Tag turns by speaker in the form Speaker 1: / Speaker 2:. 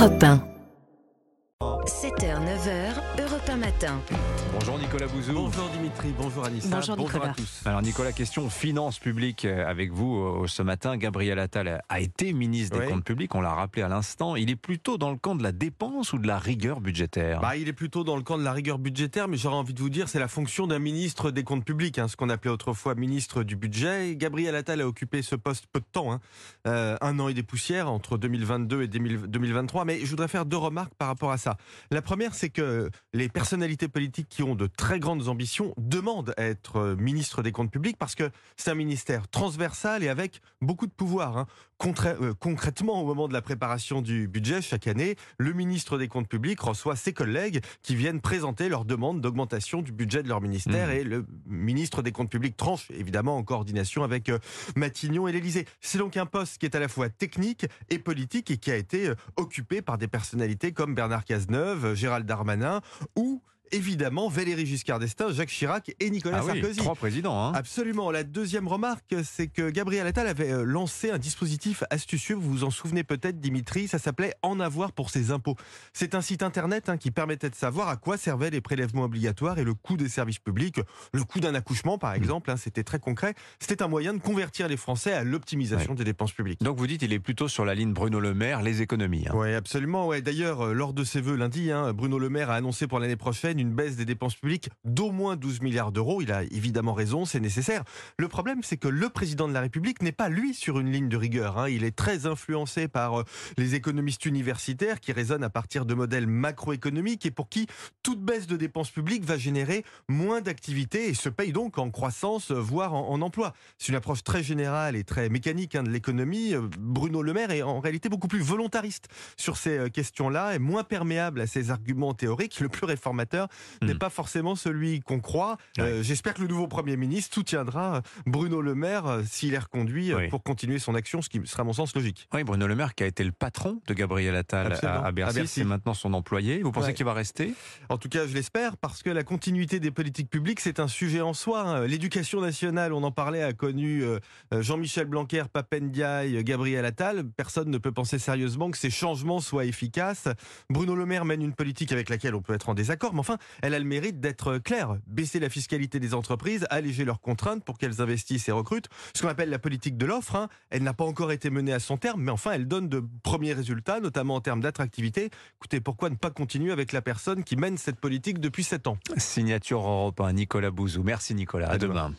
Speaker 1: Europe 1. Matin.
Speaker 2: Bonjour Nicolas Bouzou.
Speaker 3: Bonjour Dimitri, bonjour Anissa.
Speaker 4: Bonjour Nicolas.
Speaker 3: à tous.
Speaker 2: Alors Nicolas, question finances publiques euh, avec vous euh, ce matin. Gabriel Attal a été ministre des
Speaker 3: Oui.
Speaker 2: Comptes publics, on l'a rappelé à l'instant. Il est plutôt dans le camp de la dépense ou de la rigueur budgétaire
Speaker 3: Bah, il est plutôt dans le camp de la rigueur budgétaire, mais j'aurais envie de vous dire, c'est la fonction d'un ministre des comptes publics, hein, ce qu'on appelait autrefois ministre du budget. Et Gabriel Attal a occupé ce poste peu de temps, hein, euh, un an et des poussières entre 2022 et 2000 2023. Mais je voudrais faire deux remarques par rapport à ça. La première, c'est que les personnalités politiques qui ont de très grandes ambitions demandent à être euh, ministre des comptes publics parce que c'est un ministère transversal et avec beaucoup de pouvoir. hein. Contra- euh, concrètement, au moment de la préparation du budget, chaque année, le ministre des Comptes publics reçoit ses collègues qui viennent présenter leurs demandes d'augmentation du budget de leur ministère
Speaker 2: Mmh.
Speaker 3: et le ministre des Comptes publics tranche, évidemment, en coordination avec euh, Matignon et l'Élysée. C'est donc un poste qui est à la fois technique et politique et qui a été occupé par des personnalités comme Bernard Cazeneuve, Gérald Darmanin ou évidemment Valéry Giscard d'Estaing, Jacques Chirac et Nicolas
Speaker 2: Ah oui,
Speaker 3: Sarkozy.
Speaker 2: trois présidents. Hein.
Speaker 3: Absolument. La deuxième remarque, c'est que Gabriel Attal avait euh, lancé un dispositif astucieux. Vous vous en souvenez peut-être, Dimitri. Ça s'appelait En avoir pour ses impôts. C'est un site internet hein, qui permettait de savoir à quoi servaient les prélèvements obligatoires et le coût des services publics. Le coût d'un accouchement, par exemple, hein, c'était très concret. C'était un moyen de convertir les Français à l'optimisation des dépenses publiques.
Speaker 2: Donc vous dites il est plutôt sur la ligne Bruno Le Maire, les économies.
Speaker 3: Oui, absolument. Ouais. D'ailleurs, euh, lors de ses vœux lundi, Bruno Le Maire a annoncé pour l'année prochaine une baisse des dépenses publiques d'au moins 12 milliards d'euros. Il a évidemment raison, c'est nécessaire. Le problème, c'est que le président de la République n'est pas, lui, sur une ligne de rigueur. hein. Il est très influencé par euh, les économistes universitaires qui raisonnent à partir de modèles macroéconomiques et pour qui toute baisse de dépenses publiques va générer moins d'activité et se paye donc en croissance, euh, voire en, emploi. C'est une approche très générale et très mécanique hein, de l'économie. Euh, Bruno Le Maire est en réalité beaucoup plus volontariste sur ces questions-là et moins perméable à ces arguments théoriques. Le plus réformateur n'est
Speaker 2: Hmm.
Speaker 3: pas forcément celui qu'on croit. Euh, J'espère que le nouveau Premier ministre soutiendra euh, Bruno Le Maire euh, s'il est reconduit
Speaker 2: Oui.
Speaker 3: pour continuer son action, ce qui sera à mon sens logique.
Speaker 2: Oui, Bruno Le Maire qui a été le patron de Gabriel Attal à, à Bercy, c'est maintenant son employé. Vous pensez
Speaker 3: Ouais.
Speaker 2: qu'il va rester?
Speaker 3: En tout cas, je l'espère, parce que la continuité des politiques publiques, c'est un sujet en soi. hein. L'éducation nationale, on en parlait, a connu Jean-Michel Blanquer, Papendiaï, Gabriel Attal. Personne ne peut penser sérieusement que ces changements soient efficaces. Bruno Le Maire mène une politique avec laquelle on peut être en désaccord, mais enfin, elle a le mérite d'être claire. Baisser la fiscalité des entreprises, alléger leurs contraintes pour qu'elles investissent et recrutent. Ce qu'on appelle la politique de l'offre. hein. Elle n'a pas encore été menée à son terme, mais enfin, elle donne de premiers résultats, notamment en termes d'attractivité. Écoutez, pourquoi ne pas continuer avec la personne qui mène cette politique depuis sept ans?
Speaker 2: Signature Europe 1, Nicolas Bouzou. Merci Nicolas, à,
Speaker 3: À demain.
Speaker 2: demain.